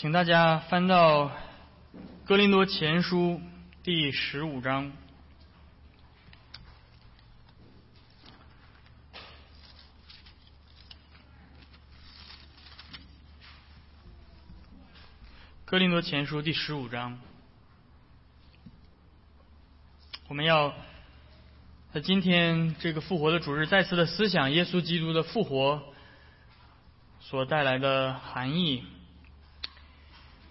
请大家翻到《哥林多前书》第十五章，《哥林多前书》第十五章，我们要在今天这个复活的主日，再次的思想耶稣基督的复活所带来的含义。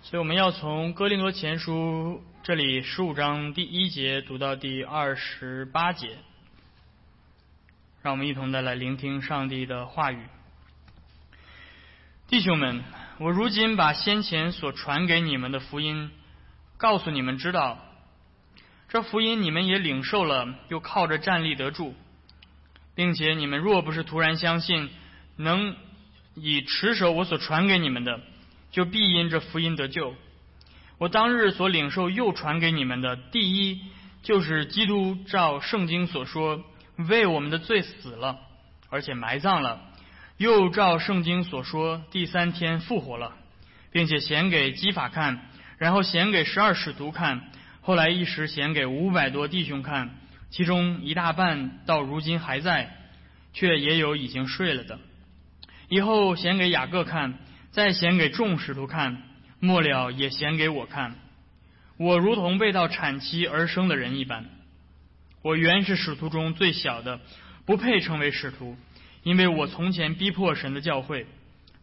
所以我们要从《哥林多前书》这里十五章第一节读到第二十八节，让我们一同的来聆听上帝的话语。弟兄们，我如今把先前所传给你们的福音告诉你们知道，这福音你们也领受了，又靠着站立得住，并且你们若不是突然相信，能以持守我所传给你们的。就必因这福音得救。我当日所领受又传给你们的，第一就是基督照圣经所说，为我们的罪死了，而且埋葬了，又照圣经所说，第三天复活了，并且显给基法看，然后显给十二使徒看，后来一时显给五百多弟兄看，其中一大半到如今还在，却也有已经睡了的。以后显给雅各看。再显给众使徒看，末了也显给我看。我如同被到产期而生的人一般。我原是使徒中最小的，不配称为使徒，因为我从前逼迫神的教会。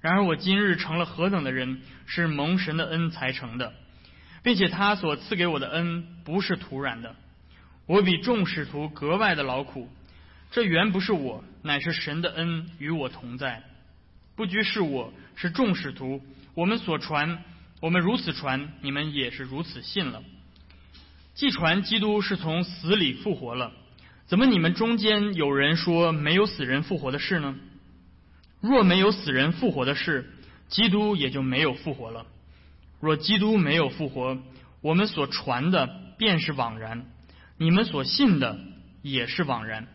然而我今日成了何等的人，是蒙神的恩才成的，并且他所赐给我的恩不是徒然的。我比众使徒格外的劳苦，这原不是我，乃是神的恩与我同在。不拘是我是众使徒，我们所传，我们如此传，你们也是如此信了。既传基督是从死里复活了，怎么你们中间有人说没有死人复活的事呢？若没有死人复活的事，基督也就没有复活了。若基督没有复活，我们所传的便是枉然，你们所信的也是枉然，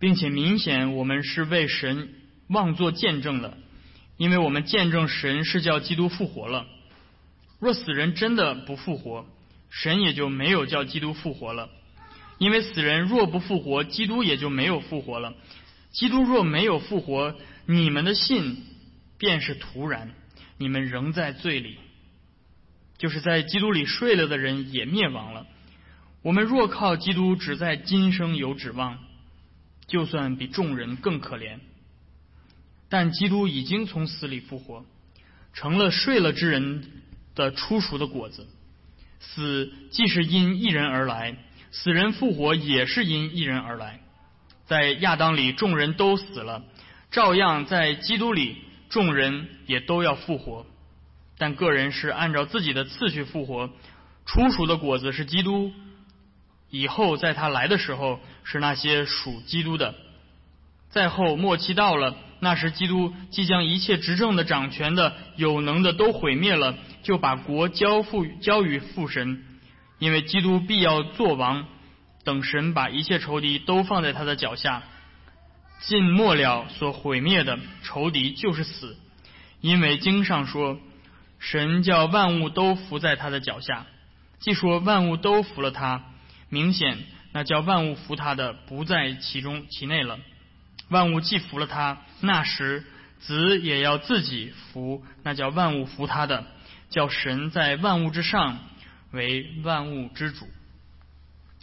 并且明显我们是为神。妄作见证了，因为我们见证神是叫基督复活了。若死人真的不复活，神也就没有叫基督复活了。因为死人若不复活，基督也就没有复活了。基督若没有复活，你们的信便是徒然，你们仍在罪里。就是在基督里睡了的人也灭亡了。我们若靠基督只在今生有指望，就算比众人更可怜。但基督已经从死里复活，成了睡了之人的初熟的果子。死既是因一人而来，死人复活也是因一人而来。在亚当里众人都死了，照样在基督里众人也都要复活。但个人是按照自己的次序复活。初熟的果子是基督，以后在他来的时候是那些属基督的。再后末期到了。那时，基督即将一切执政的、掌权的、有能的都毁灭了，就把国交付交于父神，因为基督必要做王，等神把一切仇敌都放在他的脚下。尽末了，所毁灭的仇敌就是死，因为经上说，神叫万物都伏在他的脚下。既说万物都服了他，明显那叫万物服他的不在其中其内了。万物既服了他，那时子也要自己服，那叫万物服他的，叫神在万物之上为万物之主。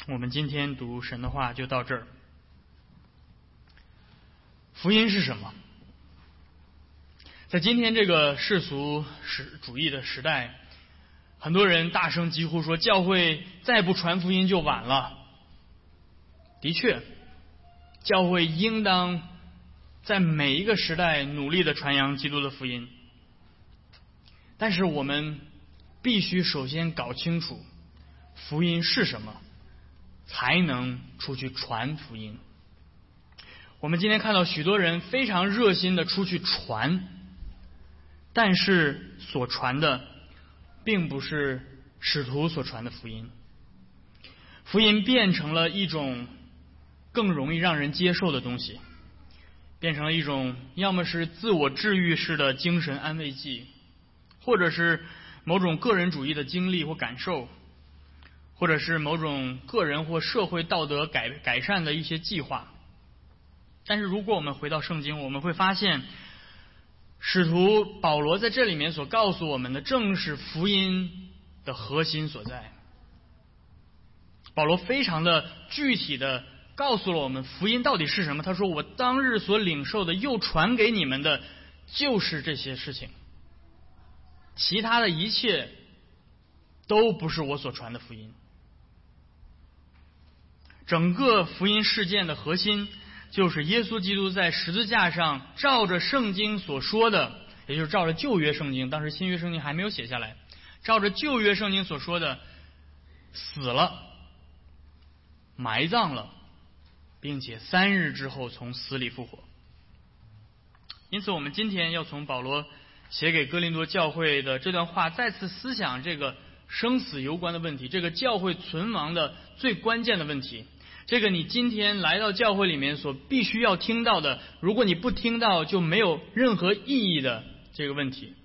我们今天读神的话就到这儿。福音是什么？在今天这个世俗时主义的时代，很多人大声疾呼说，教会再不传福音就晚了。的确。教会应当在每一个时代努力的传扬基督的福音，但是我们必须首先搞清楚福音是什么，才能出去传福音。我们今天看到许多人非常热心的出去传，但是所传的并不是使徒所传的福音，福音变成了一种。更容易让人接受的东西，变成了一种要么是自我治愈式的精神安慰剂，或者是某种个人主义的经历或感受，或者是某种个人或社会道德改改善的一些计划。但是如果我们回到圣经，我们会发现，使徒保罗在这里面所告诉我们的，正是福音的核心所在。保罗非常的具体的。告诉了我们福音到底是什么？他说：“我当日所领受的，又传给你们的，就是这些事情。其他的一切都不是我所传的福音。整个福音事件的核心，就是耶稣基督在十字架上照着圣经所说的，也就是照着旧约圣经，当时新约圣经还没有写下来，照着旧约圣经所说的，死了，埋葬了。”并且三日之后从死里复活。因此，我们今天要从保罗写给哥林多教会的这段话，再次思想这个生死攸关的问题，这个教会存亡的最关键的问题，这个你今天来到教会里面所必须要听到的，如果你不听到就没有任何意义的这个问题：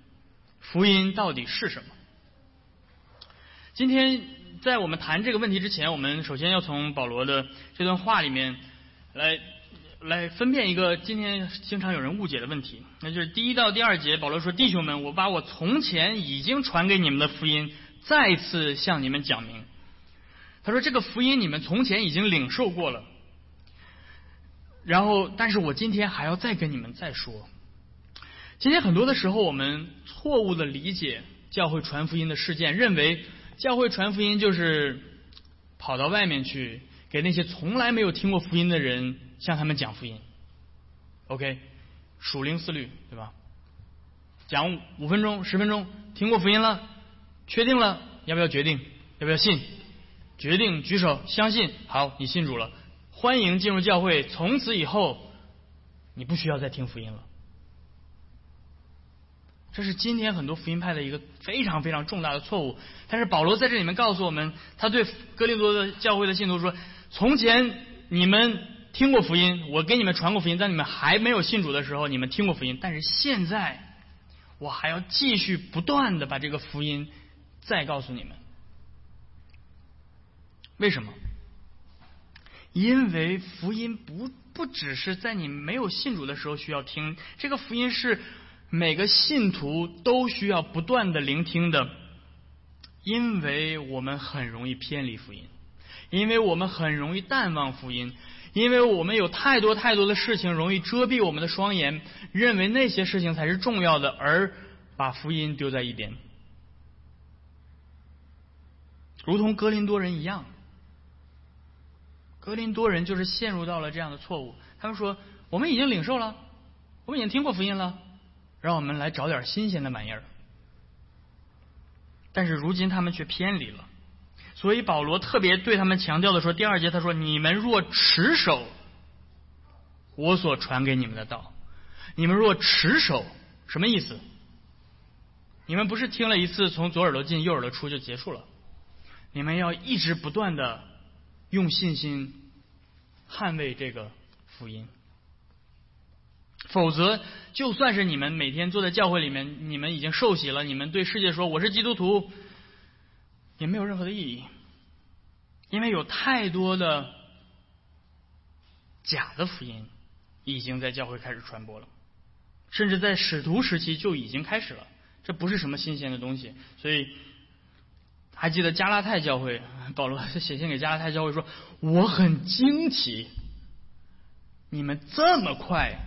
福音到底是什么？今天。在我们谈这个问题之前，我们首先要从保罗的这段话里面来来分辨一个今天经常有人误解的问题，那就是第一到第二节，保罗说：“弟兄们，我把我从前已经传给你们的福音再次向你们讲明。”他说：“这个福音你们从前已经领受过了，然后，但是我今天还要再跟你们再说。今天很多的时候，我们错误的理解教会传福音的事件，认为。”教会传福音就是跑到外面去给那些从来没有听过福音的人向他们讲福音。OK，属灵思虑对吧？讲五分钟、十分钟，听过福音了，确定了，要不要决定？要不要信？决定举手，相信。好，你信主了，欢迎进入教会。从此以后，你不需要再听福音了。这是今天很多福音派的一个非常非常重大的错误。但是保罗在这里面告诉我们，他对哥林多的教会的信徒说：“从前你们听过福音，我给你们传过福音，在你们还没有信主的时候，你们听过福音。但是现在，我还要继续不断的把这个福音再告诉你们。为什么？因为福音不不只是在你没有信主的时候需要听，这个福音是。”每个信徒都需要不断的聆听的，因为我们很容易偏离福音，因为我们很容易淡忘福音，因为我们有太多太多的事情容易遮蔽我们的双眼，认为那些事情才是重要的，而把福音丢在一边，如同格林多人一样，格林多人就是陷入到了这样的错误。他们说：“我们已经领受了，我们已经听过福音了。”让我们来找点新鲜的玩意儿，但是如今他们却偏离了，所以保罗特别对他们强调的说：第二节他说：“你们若持守我所传给你们的道，你们若持守，什么意思？你们不是听了一次从左耳朵进右耳朵出就结束了？你们要一直不断的用信心捍卫这个福音。”否则，就算是你们每天坐在教会里面，你们已经受洗了，你们对世界说我是基督徒，也没有任何的意义，因为有太多的假的福音已经在教会开始传播了，甚至在使徒时期就已经开始了，这不是什么新鲜的东西。所以，还记得加拉太教会，保罗写信给加拉太教会说：“我很惊奇，你们这么快。”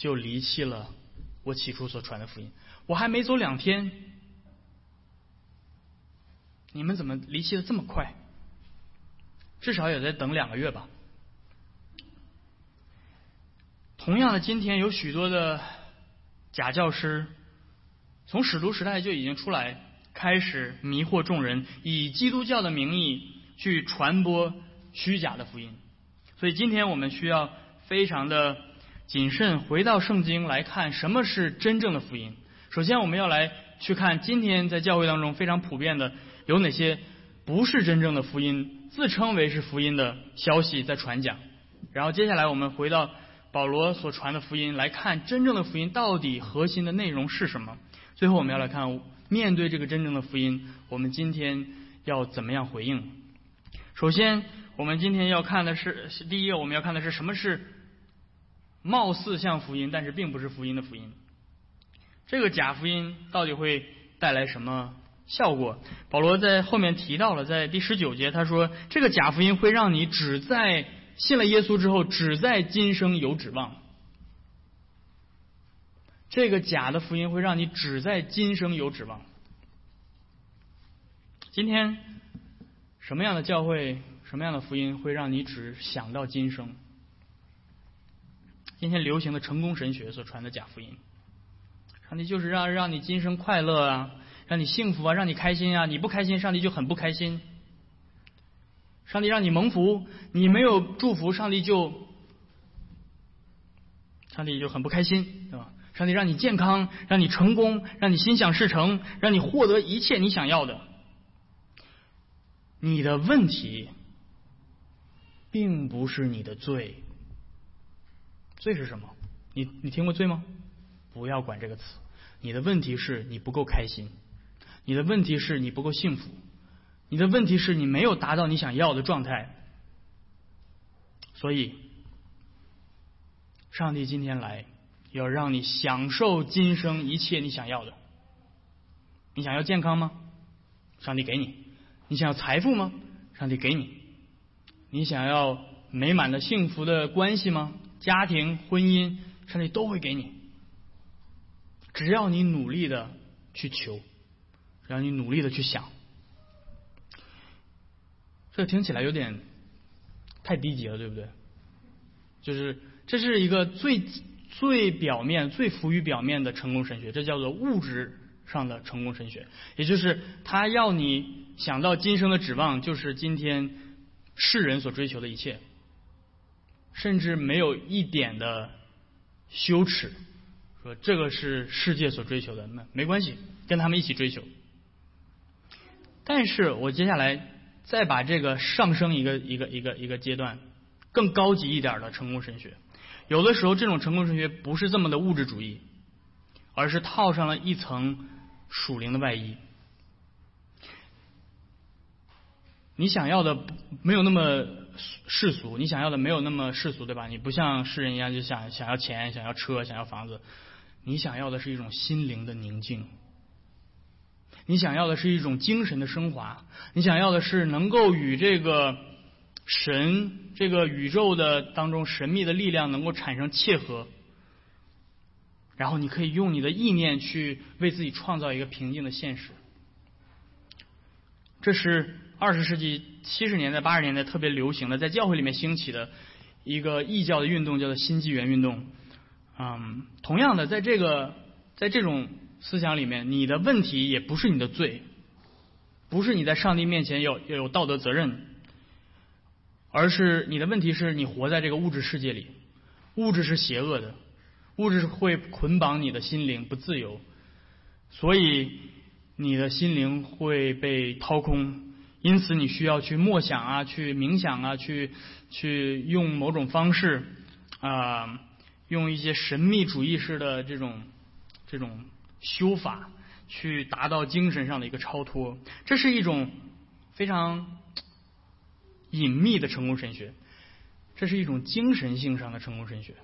就离弃了我起初所传的福音。我还没走两天，你们怎么离弃的这么快？至少也得等两个月吧。同样的，今天有许多的假教师，从使徒时代就已经出来，开始迷惑众人，以基督教的名义去传播虚假的福音。所以，今天我们需要非常的。谨慎回到圣经来看什么是真正的福音。首先，我们要来去看今天在教会当中非常普遍的有哪些不是真正的福音，自称为是福音的消息在传讲。然后接下来我们回到保罗所传的福音来看真正的福音到底核心的内容是什么。最后我们要来看面对这个真正的福音，我们今天要怎么样回应？首先，我们今天要看的是第一个，我们要看的是什么是貌似像福音，但是并不是福音的福音。这个假福音到底会带来什么效果？保罗在后面提到了，在第十九节，他说这个假福音会让你只在信了耶稣之后，只在今生有指望。这个假的福音会让你只在今生有指望。今天什么样的教会、什么样的福音会让你只想到今生？今天流行的成功神学所传的假福音，上帝就是让让你今生快乐啊，让你幸福啊，让你开心啊，你不开心，上帝就很不开心。上帝让你蒙福，你没有祝福，上帝就上帝就很不开心，对吧？上帝让你健康，让你成功，让你心想事成，让你获得一切你想要的。你的问题并不是你的罪，罪是什么？你你听过罪吗？不要管这个词。你的问题是你不够开心，你的问题是你不够幸福，你的问题是你没有达到你想要的状态。所以，上帝今天来。要让你享受今生一切你想要的。你想要健康吗？上帝给你。你想要财富吗？上帝给你。你想要美满的幸福的关系吗？家庭、婚姻，上帝都会给你。只要你努力的去求，只要你努力的去想。这听起来有点太低级了，对不对？就是这是一个最。最表面、最浮于表面的成功神学，这叫做物质上的成功神学，也就是他要你想到今生的指望，就是今天世人所追求的一切，甚至没有一点的羞耻，说这个是世界所追求的，那没关系，跟他们一起追求。但是我接下来再把这个上升一个一个一个一个阶段，更高级一点的成功神学。有的时候，这种成功神学不是这么的物质主义，而是套上了一层属灵的外衣。你想要的没有那么世俗，你想要的没有那么世俗，对吧？你不像世人一样，就想想要钱、想要车、想要房子。你想要的是一种心灵的宁静，你想要的是一种精神的升华，你想要的是能够与这个。神这个宇宙的当中神秘的力量能够产生切合，然后你可以用你的意念去为自己创造一个平静的现实。这是二十世纪七十年代八十年代特别流行的，在教会里面兴起的一个异教的运动，叫做新纪元运动。嗯，同样的，在这个在这种思想里面，你的问题也不是你的罪，不是你在上帝面前要要有道德责任。而是你的问题是你活在这个物质世界里，物质是邪恶的，物质会捆绑你的心灵不自由，所以你的心灵会被掏空，因此你需要去默想啊，去冥想啊，去去用某种方式啊，用一些神秘主义式的这种这种修法，去达到精神上的一个超脱，这是一种非常。隐秘的成功神学，这是一种精神性上的成功神学，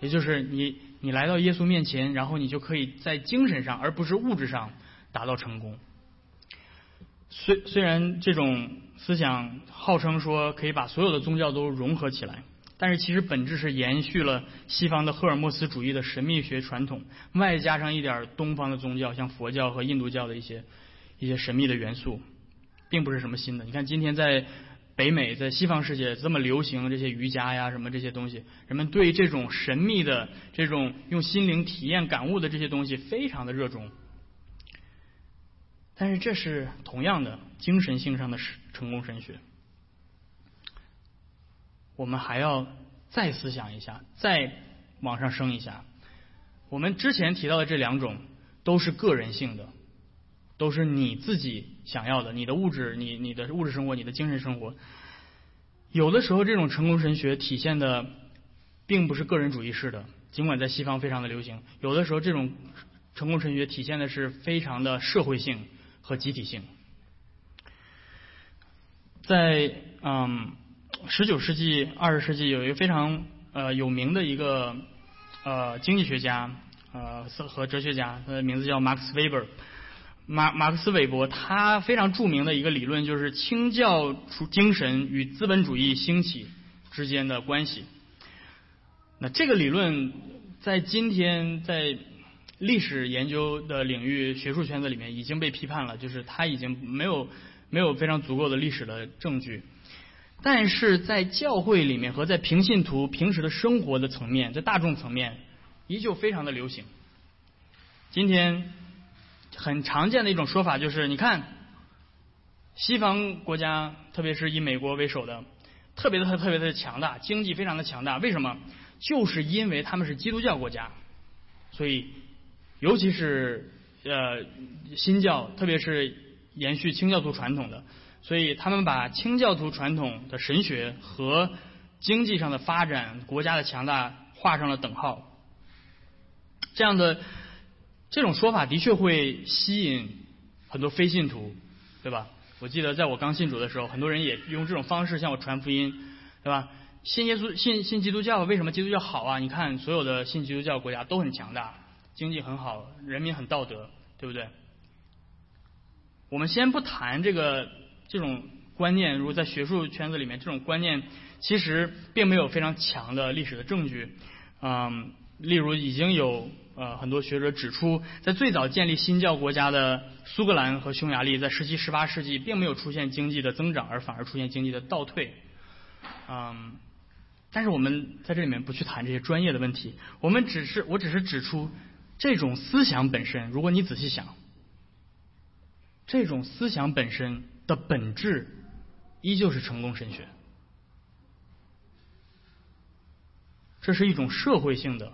也就是你你来到耶稣面前，然后你就可以在精神上而不是物质上达到成功。虽虽然这种思想号称说可以把所有的宗教都融合起来，但是其实本质是延续了西方的赫尔墨斯主义的神秘学传统，外加上一点东方的宗教，像佛教和印度教的一些一些神秘的元素，并不是什么新的。你看今天在。北美在西方世界这么流行这些瑜伽呀什么这些东西，人们对这种神秘的、这种用心灵体验感悟的这些东西非常的热衷。但是这是同样的精神性上的成功神学。我们还要再思想一下，再往上升一下。我们之前提到的这两种都是个人性的。都是你自己想要的，你的物质，你你的物质生活，你的精神生活。有的时候，这种成功神学体现的并不是个人主义式的，尽管在西方非常的流行。有的时候，这种成功神学体现的是非常的社会性和集体性。在嗯，十九世纪、二十世纪有一个非常呃有名的一个呃经济学家呃和哲学家，他的名字叫马克思韦伯。马马克思韦伯他非常著名的一个理论就是清教精神与资本主义兴起之间的关系。那这个理论在今天在历史研究的领域学术圈子里面已经被批判了，就是他已经没有没有非常足够的历史的证据。但是在教会里面和在平信徒平时的生活的层面，在大众层面依旧非常的流行。今天很常见的一种说法就是，你看西方国家，特别是以美国为首的，特别的特别的强大，经济非常的强大，为什么？就是因为他们是基督教国家，所以尤其是呃新教，特别是延续清教徒传统的，所以他们把清教徒传统的神学和经济上的发展、国家的强大画上了等号。这样的这种说法的确会吸引很多非信徒，对吧？我记得在我刚信主的时候，很多人也用这种方式向我传福音，对吧？信耶稣、信信基督教，为什么基督教好啊？你看，所有的信基督教国家都很强大，经济很好，人民很道德，对不对？我们先不谈这个这种观念，如果在学术圈子里面，这种观念其实并没有非常强的历史的证据。嗯，例如已经有呃很多学者指出，在最早建立新教国家的苏格兰和匈牙利，在十七、十八世纪并没有出现经济的增长，而反而出现经济的倒退。嗯。但是我们在这里面不去谈这些专业的问题，我们只是我只是指出这种思想本身。如果你仔细想，这种思想本身的本质依旧是成功神学，这是一种社会性的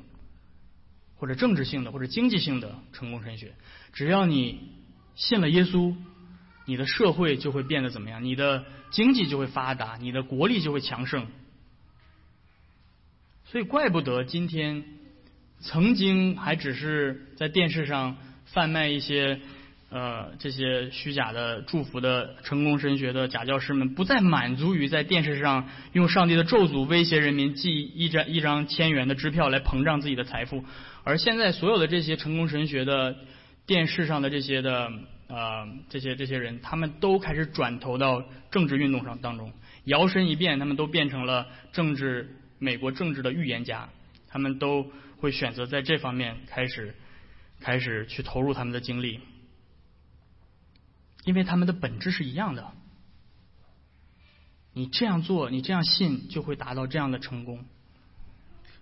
或者政治性的或者经济性的成功神学。只要你信了耶稣，你的社会就会变得怎么样？你的经济就会发达，你的国力就会强盛。所以，怪不得今天曾经还只是在电视上贩卖一些呃这些虚假的祝福的成功神学的假教师们，不再满足于在电视上用上帝的咒诅威胁人民寄一张一张千元的支票来膨胀自己的财富，而现在所有的这些成功神学的电视上的这些的呃这些这些人，他们都开始转投到政治运动上当中，摇身一变，他们都变成了政治。美国政治的预言家，他们都会选择在这方面开始开始去投入他们的精力，因为他们的本质是一样的。你这样做，你这样信，就会达到这样的成功。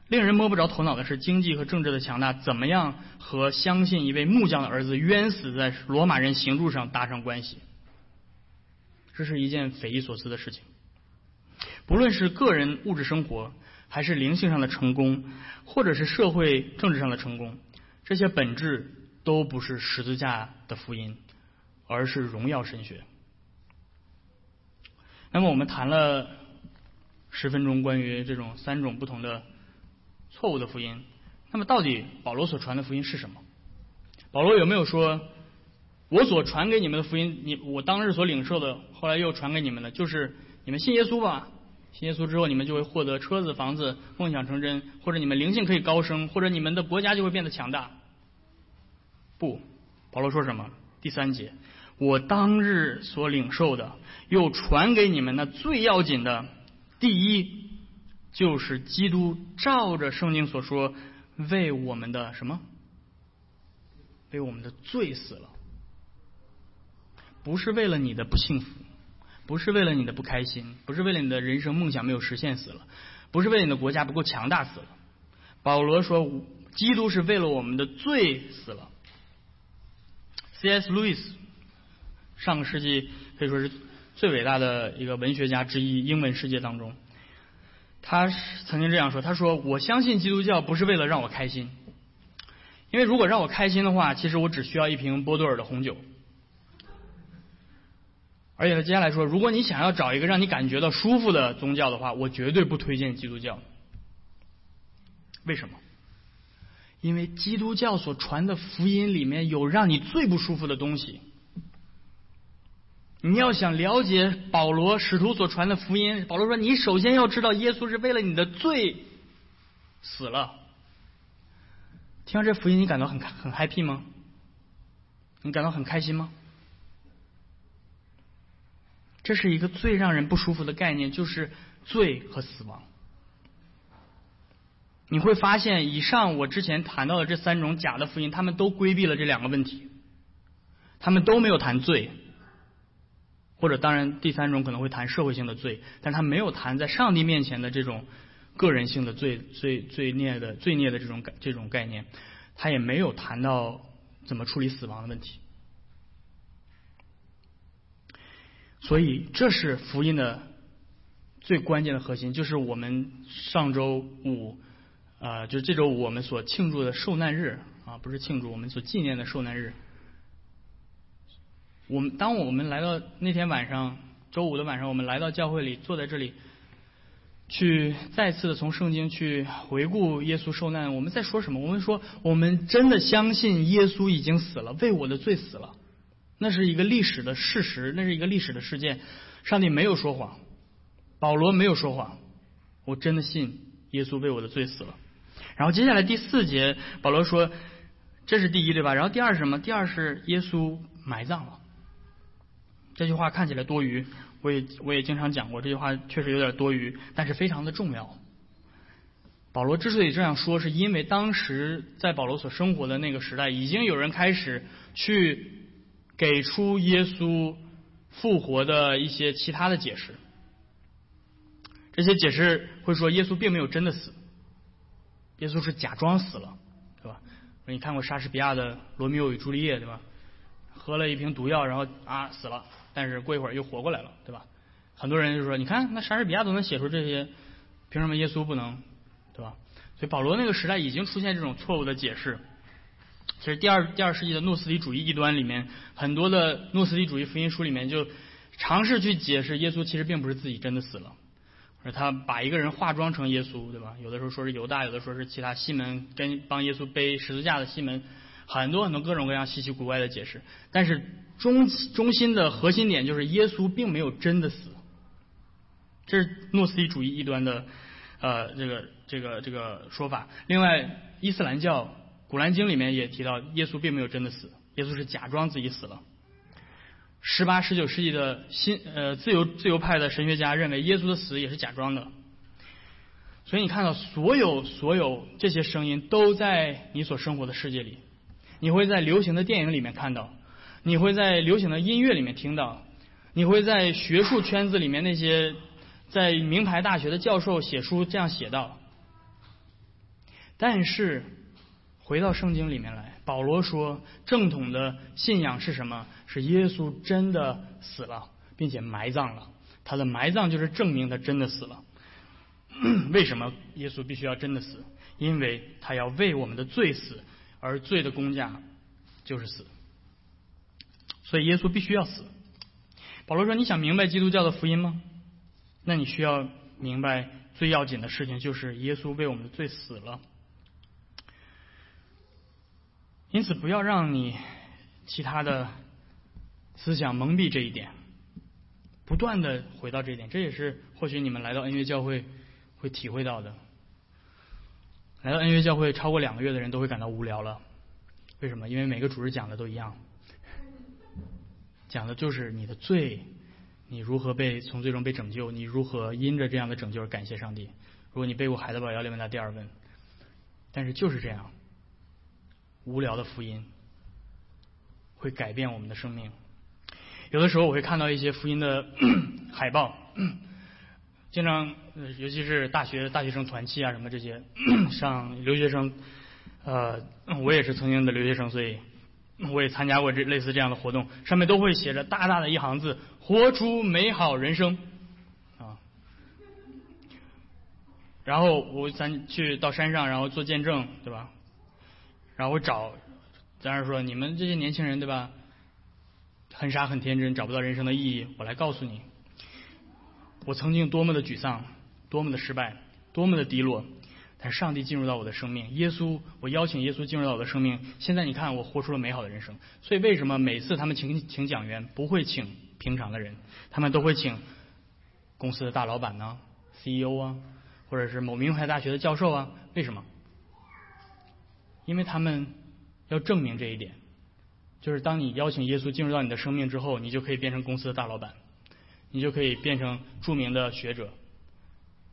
令人摸不着头脑的是，经济和政治的强大，怎么样和相信一位木匠的儿子冤死在罗马人刑柱上搭上关系？这是一件匪夷所思的事情。不论是个人物质生活，还是灵性上的成功，或者是社会政治上的成功，这些本质都不是十字架的福音，而是荣耀神学。那么我们谈了十分钟关于这种三种不同的错误的福音，那么到底保罗所传的福音是什么？保罗有没有说，我所传给你们的福音，你我当日所领受的，后来又传给你们的，就是你们信耶稣吧？信耶稣之后，你们就会获得车子、房子，梦想成真，或者你们灵性可以高升，或者你们的国家就会变得强大。不，保罗说什么？第三节，我当日所领受的，又传给你们那最要紧的，第一就是基督照着圣经所说，为我们的什么？为我们的罪死了，不是为了你的不幸福。不是为了你的不开心，不是为了你的人生梦想没有实现死了，不是为了你的国家不够强大死了。保罗说，基督是为了我们的罪死了。C.S. 路易斯，上个世纪可以说是最伟大的一个文学家之一，英文世界当中，他曾经这样说：“他说，我相信基督教不是为了让我开心，因为如果让我开心的话，其实我只需要一瓶波多尔的红酒。”而且他接下来说，如果你想要找一个让你感觉到舒服的宗教的话，我绝对不推荐基督教。为什么？因为基督教所传的福音里面有让你最不舒服的东西。你要想了解保罗使徒所传的福音，保罗说：“你首先要知道，耶稣是为了你的罪死了。”听到这福音，你感到很很 happy 吗？你感到很开心吗？这是一个最让人不舒服的概念，就是罪和死亡。你会发现，以上我之前谈到的这三种假的福音，他们都规避了这两个问题，他们都没有谈罪，或者当然第三种可能会谈社会性的罪，但他没有谈在上帝面前的这种个人性的罪、罪罪孽的罪孽的这种这种概念，他也没有谈到怎么处理死亡的问题。所以，这是福音的最关键的核心，就是我们上周五。啊，就这周五我们所庆祝的受难日啊，不是庆祝我们所纪念的受难日。我们当我们来到那天晚上，周五的晚上，我们来到教会里，坐在这里，去再次的从圣经去回顾耶稣受难。我们在说什么？我们说，我们真的相信耶稣已经死了，为我的罪死了。那是一个历史的事实，那是一个历史的事件。上帝没有说谎，保罗没有说谎，我真的信耶稣为我的罪死了。然后接下来第四节，保罗说，这是第一对吧？然后第二是什么？第二是耶稣埋葬了。这句话看起来多余，我也我也经常讲过，这句话确实有点多余，但是非常的重要。保罗之所以这样说，是因为当时在保罗所生活的那个时代，已经有人开始去给出耶稣复活的一些其他的解释。这些解释会说，耶稣并没有真的死。耶稣是假装死了，对吧？你看过莎士比亚的《罗密欧与朱丽叶》，对吧？喝了一瓶毒药，然后啊死了，但是过一会儿又活过来了，对吧？很多人就说，你看那莎士比亚都能写出这些，凭什么耶稣不能，对吧？所以保罗那个时代已经出现这种错误的解释。其实第二第二世纪的诺斯底主义异端里面，很多的诺斯底主义福音书里面就尝试去解释耶稣其实并不是自己真的死了。而他把一个人化妆成耶稣，对吧？有的时候说是犹大，有的说是其他西门跟帮耶稣背十字架的西门，很多很多各种各样稀奇古怪的解释。但是中中心的核心点就是耶稣并没有真的死，这是诺斯底主义异端的呃这个这个这个说法。另外，伊斯兰教古兰经里面也提到耶稣并没有真的死，耶稣是假装自己死了。十八、十九世纪的新呃自由自由派的神学家认为耶稣的死也是假装的，所以你看到所有所有这些声音都在你所生活的世界里，你会在流行的电影里面看到，你会在流行的音乐里面听到，你会在学术圈子里面那些在名牌大学的教授写书这样写道，但是回到圣经里面来，保罗说正统的信仰是什么？是耶稣真的死了，并且埋葬了。他的埋葬就是证明他真的死了。为什么耶稣必须要真的死？因为他要为我们的罪死，而罪的公价就是死。所以耶稣必须要死。保罗说：“你想明白基督教的福音吗？那你需要明白最要紧的事情，就是耶稣为我们的罪死了。因此，不要让你其他的。”思想蒙蔽这一点，不断的回到这一点，这也是或许你们来到恩约教会会体会到的。来到恩约教会超过两个月的人都会感到无聊了，为什么？因为每个主日讲的都一样，讲的就是你的罪，你如何被从最终被拯救，你如何因着这样的拯救而感谢上帝。如果你背过海德堡要问他第二问，但是就是这样，无聊的福音会改变我们的生命。有的时候我会看到一些福音的 海报，经常，尤其是大学大学生团契啊什么这些，上留学生，呃，我也是曾经的留学生，所以我也参加过这类似这样的活动，上面都会写着大大的一行字：活出美好人生啊。然后我咱去到山上，然后做见证，对吧？然后我找，咱是说你们这些年轻人，对吧？很傻很天真，找不到人生的意义。我来告诉你，我曾经多么的沮丧，多么的失败，多么的低落。但上帝进入到我的生命，耶稣，我邀请耶稣进入到我的生命。现在你看，我活出了美好的人生。所以为什么每次他们请请讲员不会请平常的人，他们都会请公司的大老板呢，CEO 啊，或者是某名牌大学的教授啊？为什么？因为他们要证明这一点，就是当你邀请耶稣进入到你的生命之后，你就可以变成公司的大老板，你就可以变成著名的学者。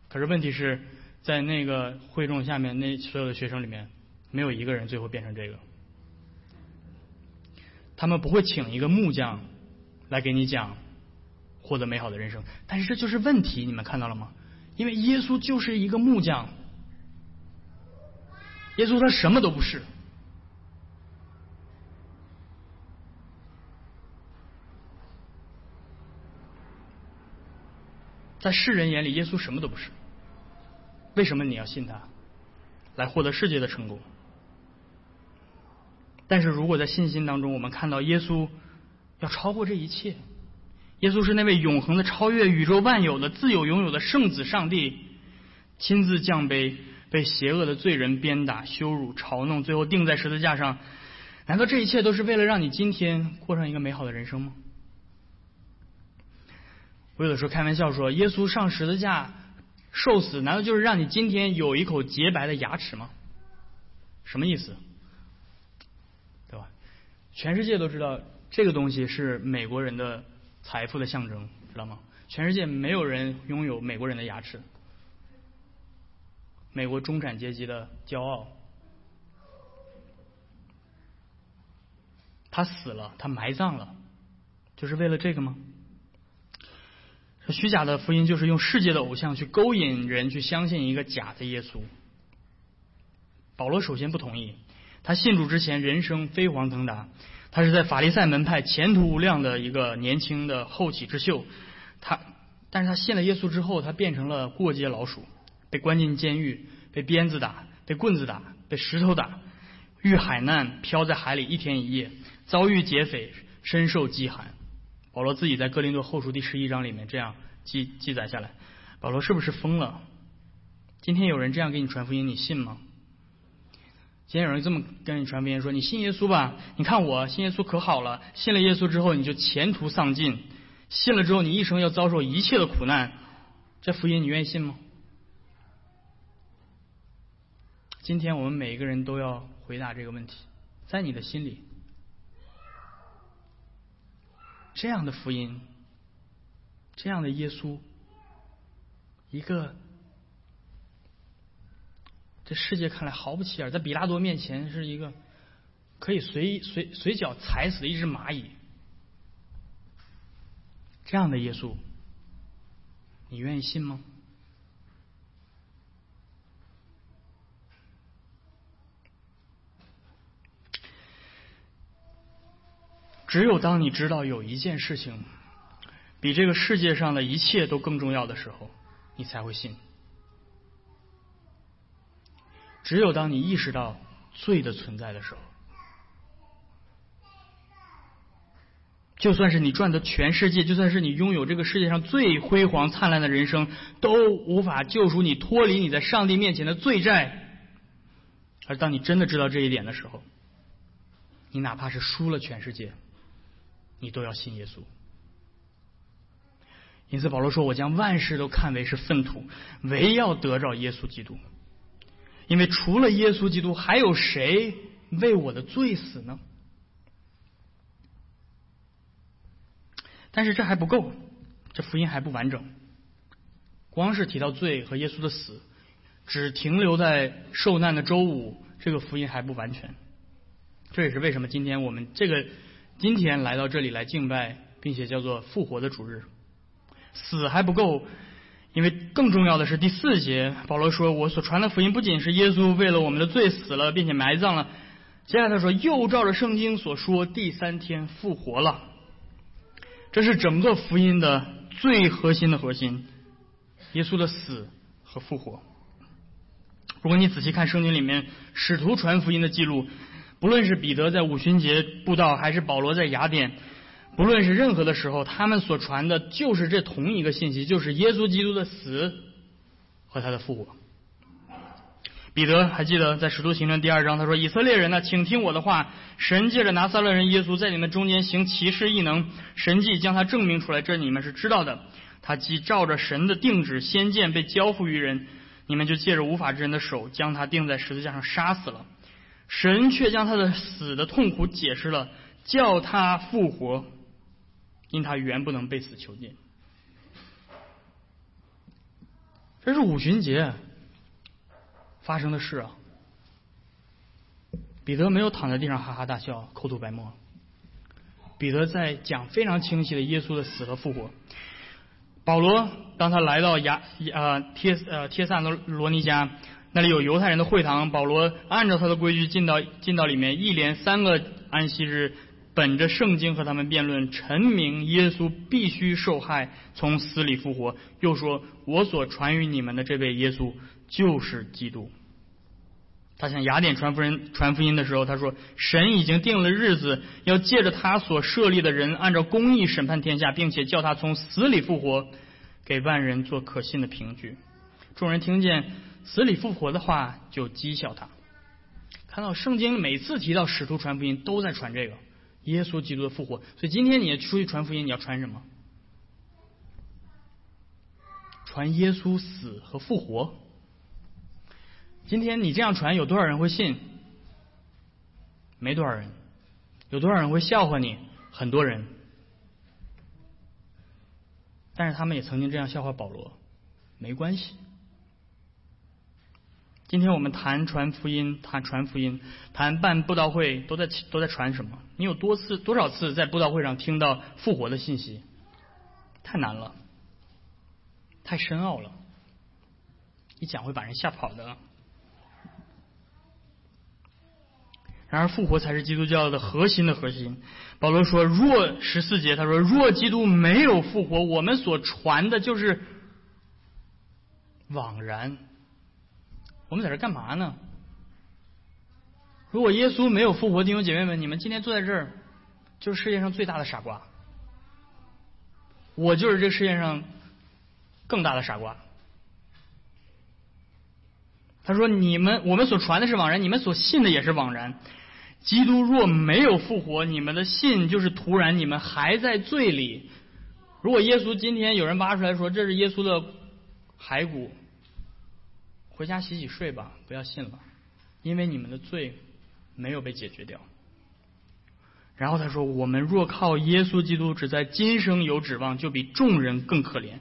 可是问题是。在那个会众下面，那所有的学生里面，没有一个人最后变成这个。他们不会请一个木匠来给你讲获得美好的人生，但是这就是问题，你们看到了吗？因为耶稣就是一个木匠，耶稣他什么都不是，在世人眼里，耶稣什么都不是。为什么你要信他，来获得世界的成功？但是如果在信心当中，我们看到耶稣要超过这一切，耶稣是那位永恒的、超越宇宙万有的、自有拥有的圣子上帝，亲自降卑，被邪恶的罪人鞭打、羞辱、嘲弄，最后钉在十字架上。难道这一切都是为了让你今天过上一个美好的人生吗？我有的时候开玩笑说，耶稣上十字架。受死难道就是让你今天有一口洁白的牙齿吗？什么意思？对吧？全世界都知道这个东西是美国人的财富的象征，知道吗？全世界没有人拥有美国人的牙齿，美国中产阶级的骄傲。他死了，他埋葬了，就是为了这个吗？虚假的福音就是用世界的偶像去勾引人去相信一个假的耶稣。保罗首先不同意，他信主之前人生飞黄腾达，他是在法利赛门派前途无量的一个年轻的后起之秀。他，但是他信了耶稣之后，他变成了过街老鼠，被关进监狱，被鞭子打，被棍子打，被石头打，遇海难，漂在海里一天一夜，遭遇劫匪，深受饥寒。保罗自己在哥林多后书第十一章里面这样记记载下来。保罗是不是疯了？今天有人这样给你传福音，你信吗？今天有人这么跟你传福音，说你信耶稣吧？你看我信耶稣可好了，信了耶稣之后你就前途丧尽，信了之后你一生要遭受一切的苦难，这福音你愿意信吗？今天我们每一个人都要回答这个问题，在你的心里。这样的福音，这样的耶稣，一个这世界看来毫不起眼，在比拉多面前是一个可以随随随脚踩死一只蚂蚁，这样的耶稣，你愿意信吗？只有当你知道有一件事情比这个世界上的一切都更重要的时候，你才会信。只有当你意识到罪的存在的时候，就算是你赚的全世界，就算是你拥有这个世界上最辉煌灿烂的人生，都无法救赎你脱离你在上帝面前的罪债。而当你真的知道这一点的时候，你哪怕是输了全世界。你都要信耶稣，因此保罗说：“我将万事都看为是粪土，唯要得着耶稣基督。因为除了耶稣基督，还有谁为我的罪死呢？”但是这还不够，这福音还不完整。光是提到罪和耶稣的死，只停留在受难的周五，这个福音还不完全。这也是为什么今天我们这个。今天来到这里来敬拜，并且叫做复活的主日，死还不够，因为更重要的是第四节，保罗说：“我所传的福音不仅是耶稣为了我们的罪死了，并且埋葬了，接下来他说又照着圣经所说，第三天复活了。”这是整个福音的最核心的核心，耶稣的死和复活。如果你仔细看圣经里面使徒传福音的记录。不论是彼得在五旬节布道，还是保罗在雅典，不论是任何的时候，他们所传的就是这同一个信息，就是耶稣基督的死和他的复活。彼得还记得在使徒行传第二章，他说：“以色列人呢，请听我的话。神借着拿撒勒人耶稣在你们中间行奇事异能，神迹将他证明出来，这你们是知道的。他既照着神的定旨先见被交付于人，你们就借着无法之人的手将他钉在十字架上杀死了。神却将他的死的痛苦解释了，叫他复活，因他原不能被死囚禁。这是五旬节。”发生的事啊，彼得没有躺在地上哈哈大笑、口吐白沫。彼得在讲非常清晰的耶稣的死和复活。保罗当他来到亚呃帖呃帖萨罗罗尼家，那里有犹太人的会堂，保罗按照他的规矩进到进到里面，一连三个安息日，本着圣经和他们辩论，陈明耶稣必须受害，从死里复活。又说：“我所传于你们的这位耶稣，就是基督。”他向雅典传福音传福音的时候，他说：“神已经定了日子，要借着他所设立的人，按照公义审判天下，并且叫他从死里复活，给万人做可信的凭据。”众人听见死里复活的话，就讥笑他。看到圣经每次提到使徒传福音，都在传这个耶稣基督的复活。所以今天你出去传福音，你要传什么？传耶稣死和复活。今天你这样传，有多少人会信？没多少人。有多少人会笑话你？很多人。但是他们也曾经这样笑话保罗，没关系。今天我们谈传福音，谈传福音，谈办布道会，都在都在传什么？你有多次多少次在布道会上听到复活的信息？太难了，太深奥了，一讲会把人吓跑的。然而，复活才是基督教的核心的核心。保罗说：“若十四节，他说，若基督没有复活，我们所传的就是枉然。我们在这干嘛呢？如果耶稣没有复活，弟兄姐妹们，你们今天坐在这儿，就是世界上最大的傻瓜。我就是这世界上更大的傻瓜。”他说：“你们我们所传的是枉然，你们所信的也是枉然。”基督若没有复活，你们的信就是徒然，你们还在罪里。如果耶稣今天有人挖出来说这是耶稣的骸骨，回家洗洗睡吧，不要信了，因为你们的罪没有被解决掉。然后他说：“我们若靠耶稣基督只在今生有指望，就比众人更可怜。”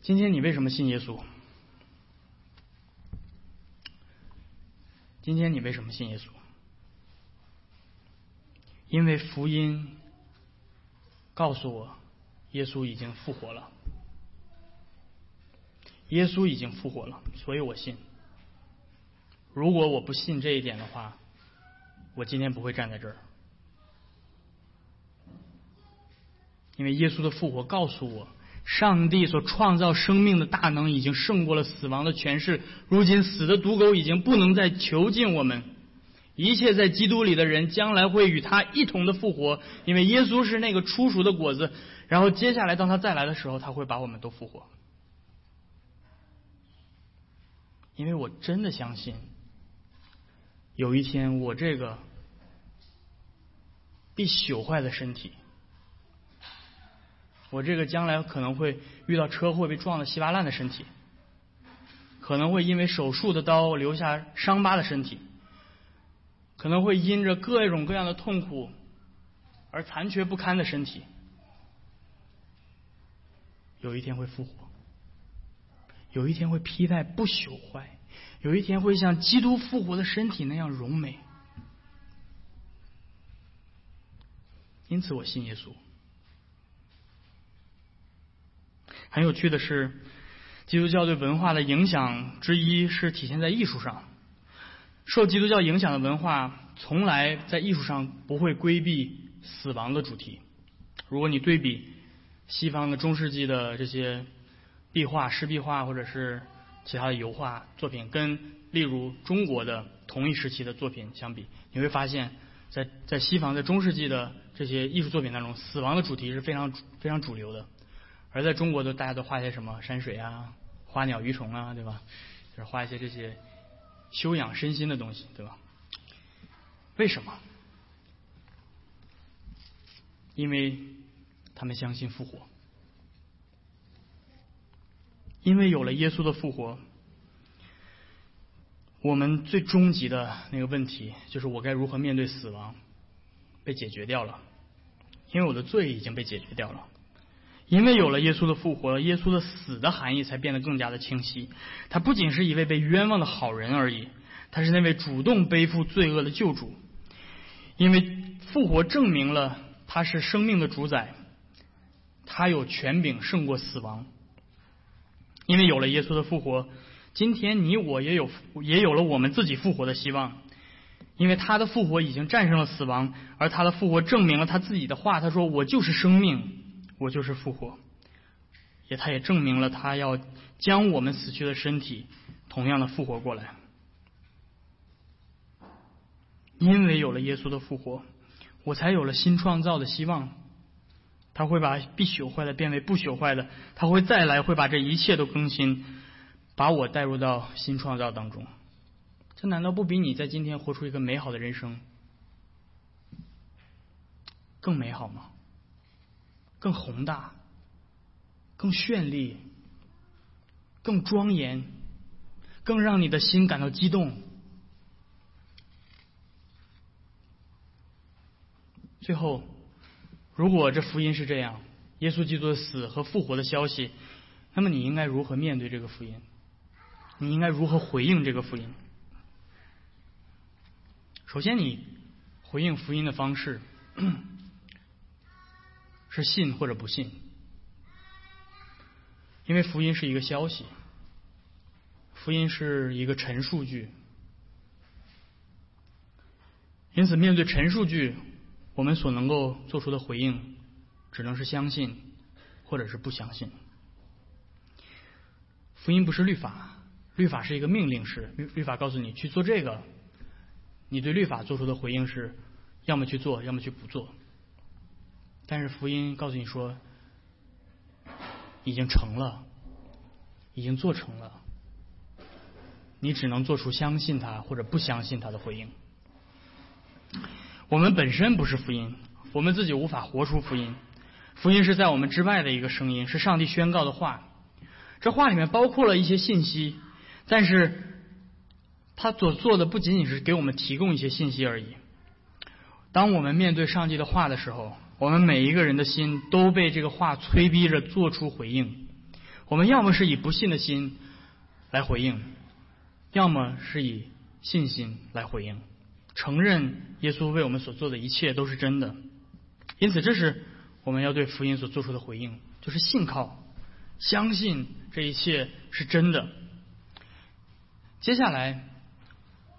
今天你为什么信耶稣？今天你为什么信耶稣？因为福音告诉我，耶稣已经复活了。耶稣已经复活了，所以我信。如果我不信这一点的话，我今天不会站在这儿。因为耶稣的复活告诉我。上帝所创造生命的大能已经胜过了死亡的权势。如今死的毒狗已经不能再囚禁我们。一切在基督里的人将来会与他一同的复活，因为耶稣是那个初熟的果子。然后接下来当他再来的时候，他会把我们都复活。因为我真的相信，有一天我这个必朽坏的身体。我这个将来可能会遇到车祸被撞的稀巴烂的身体，可能会因为手术的刀留下伤疤的身体，可能会因着各种各样的痛苦而残缺不堪的身体，有一天会复活，有一天会披戴不朽坏，有一天会像基督复活的身体那样荣美。因此，我信耶稣。很有趣的是，基督教对文化的影响之一是体现在艺术上。受基督教影响的文化，从来在艺术上不会规避死亡的主题。如果你对比西方的中世纪的这些壁画、湿壁画或者是其他的油画作品，跟例如中国的同一时期的作品相比，你会发现，在在西方在中世纪的这些艺术作品当中，死亡的主题是非常非常主流的。而在中国，的大家都画些什么山水啊、花鸟鱼虫啊，对吧？就是画一些这些修养身心的东西，对吧？为什么？因为他们相信复活，因为有了耶稣的复活，我们最终极的那个问题就是我该如何面对死亡，被解决掉了。因为我的罪已经被解决掉了。因为有了耶稣的复活，耶稣的死的含义才变得更加的清晰。他不仅是一位被冤枉的好人而已，他是那位主动背负罪恶的救主。因为复活证明了他是生命的主宰，他有权柄胜过死亡。因为有了耶稣的复活，今天你我也有也有了我们自己复活的希望。因为他的复活已经战胜了死亡，而他的复活证明了他自己的话。他说：“我就是生命。”我就是复活，也他也证明了他要将我们死去的身体同样的复活过来。因为有了耶稣的复活，我才有了新创造的希望。他会把必朽坏的变为不朽坏的，他会再来，会把这一切都更新，把我带入到新创造当中。这难道不比你在今天活出一个美好的人生更美好吗？更宏大，更绚丽，更庄严，更让你的心感到激动。最后，如果这福音是这样，耶稣基督的死和复活的消息，那么你应该如何面对这个福音？你应该如何回应这个福音？首先，你回应福音的方式。是信或者不信，因为福音是一个消息，福音是一个陈述句，因此面对陈述句，我们所能够做出的回应，只能是相信或者是不相信。福音不是律法，律法是一个命令式，律律法告诉你去做这个，你对律法做出的回应是，要么去做，要么去不做。但是福音告诉你说，已经成了，已经做成了，你只能做出相信他或者不相信他的回应。我们本身不是福音，我们自己无法活出福音。福音是在我们之外的一个声音，是上帝宣告的话。这话里面包括了一些信息，但是他所做的不仅仅是给我们提供一些信息而已。当我们面对上帝的话的时候，我们每一个人的心都被这个话催逼着做出回应。我们要么是以不信的心来回应，要么是以信心来回应，承认耶稣为我们所做的一切都是真的。因此，这是我们要对福音所做出的回应，就是信靠、相信这一切是真的。接下来，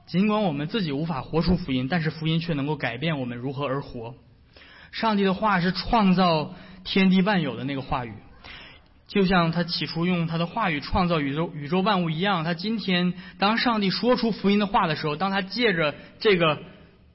尽管我们自己无法活出福音，但是福音却能够改变我们如何而活。上帝的话是创造天地万有的那个话语，就像他起初用他的话语创造宇宙宇宙万物一样。他今天当上帝说出福音的话的时候，当他借着这个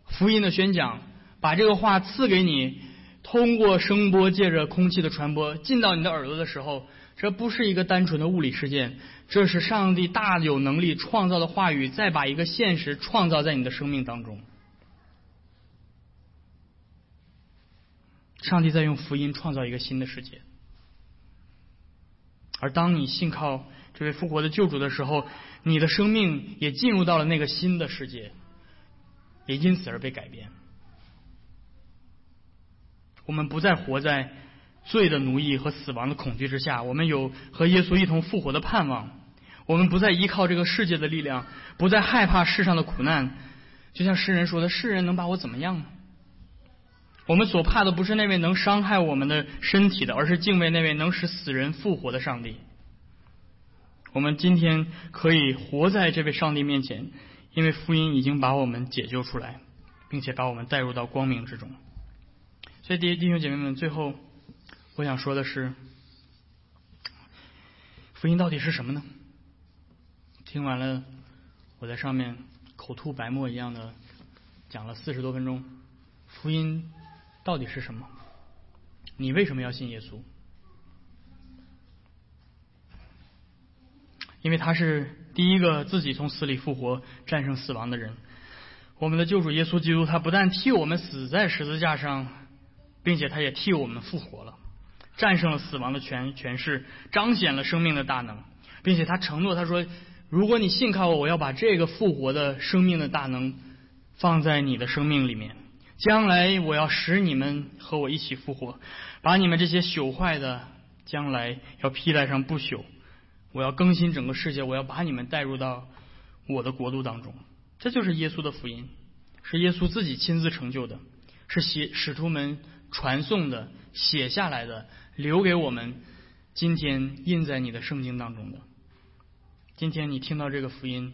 福音的宣讲，把这个话赐给你，通过声波借着空气的传播进到你的耳朵的时候，这不是一个单纯的物理事件，这是上帝大有能力创造的话语，再把一个现实创造在你的生命当中。上帝在用福音创造一个新的世界，而当你信靠这位复活的救主的时候，你的生命也进入到了那个新的世界，也因此而被改变。我们不再活在罪的奴役和死亡的恐惧之下，我们有和耶稣一同复活的盼望。我们不再依靠这个世界的力量，不再害怕世上的苦难。就像诗人说的：“世人能把我怎么样呢？”我们所怕的不是那位能伤害我们的身体的，而是敬畏那位能使死人复活的上帝。我们今天可以活在这位上帝面前，因为福音已经把我们解救出来，并且把我们带入到光明之中。所以，弟弟兄姐妹们，最后我想说的是，福音到底是什么呢？听完了我在上面口吐白沫一样的讲了四十多分钟，福音。到底是什么？你为什么要信耶稣？因为他是第一个自己从死里复活、战胜死亡的人。我们的救主耶稣基督，他不但替我们死在十字架上，并且他也替我们复活了，战胜了死亡的权权势，彰显了生命的大能，并且他承诺他说：“如果你信靠我，我要把这个复活的生命的大能放在你的生命里面。将来我要使你们和我一起复活，把你们这些朽坏的，将来要披戴上不朽。我要更新整个世界，我要把你们带入到我的国度当中。”这就是耶稣的福音，是耶稣自己亲自成就的，是写使徒们传颂的、写下来的、留给我们今天印在你的圣经当中的。今天你听到这个福音，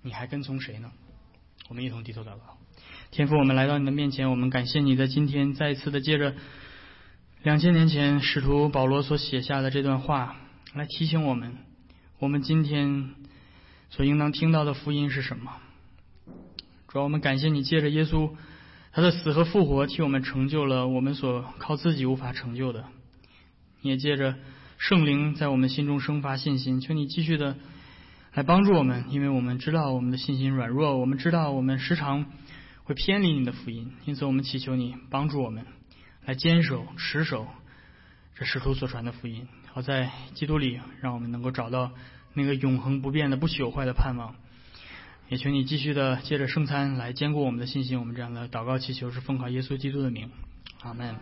你还跟从谁呢？我们一同低头祷告。天父，我们来到你的面前，我们感谢你在今天再一次的借着两千年前使徒保罗所写下的这段话来提醒我们，我们今天。所应当听到的福音是什么？主要我们感谢你，借着耶稣他的死和复活，替我们成就了我们所靠自己无法成就的。你也借着圣灵在我们心中生发信心，求你继续的来帮助我们，因为我们知道我们的信心软弱，我们知道我们时常会偏离你的福音，因此我们祈求你帮助我们来坚守持守这使徒所传的福音，好在基督里让我们能够找到。那个永恒不变的、不朽坏的盼望，也求你继续的借着圣餐来坚固我们的信心。我们这样的祷告祈求是奉靠耶稣基督的名，阿门。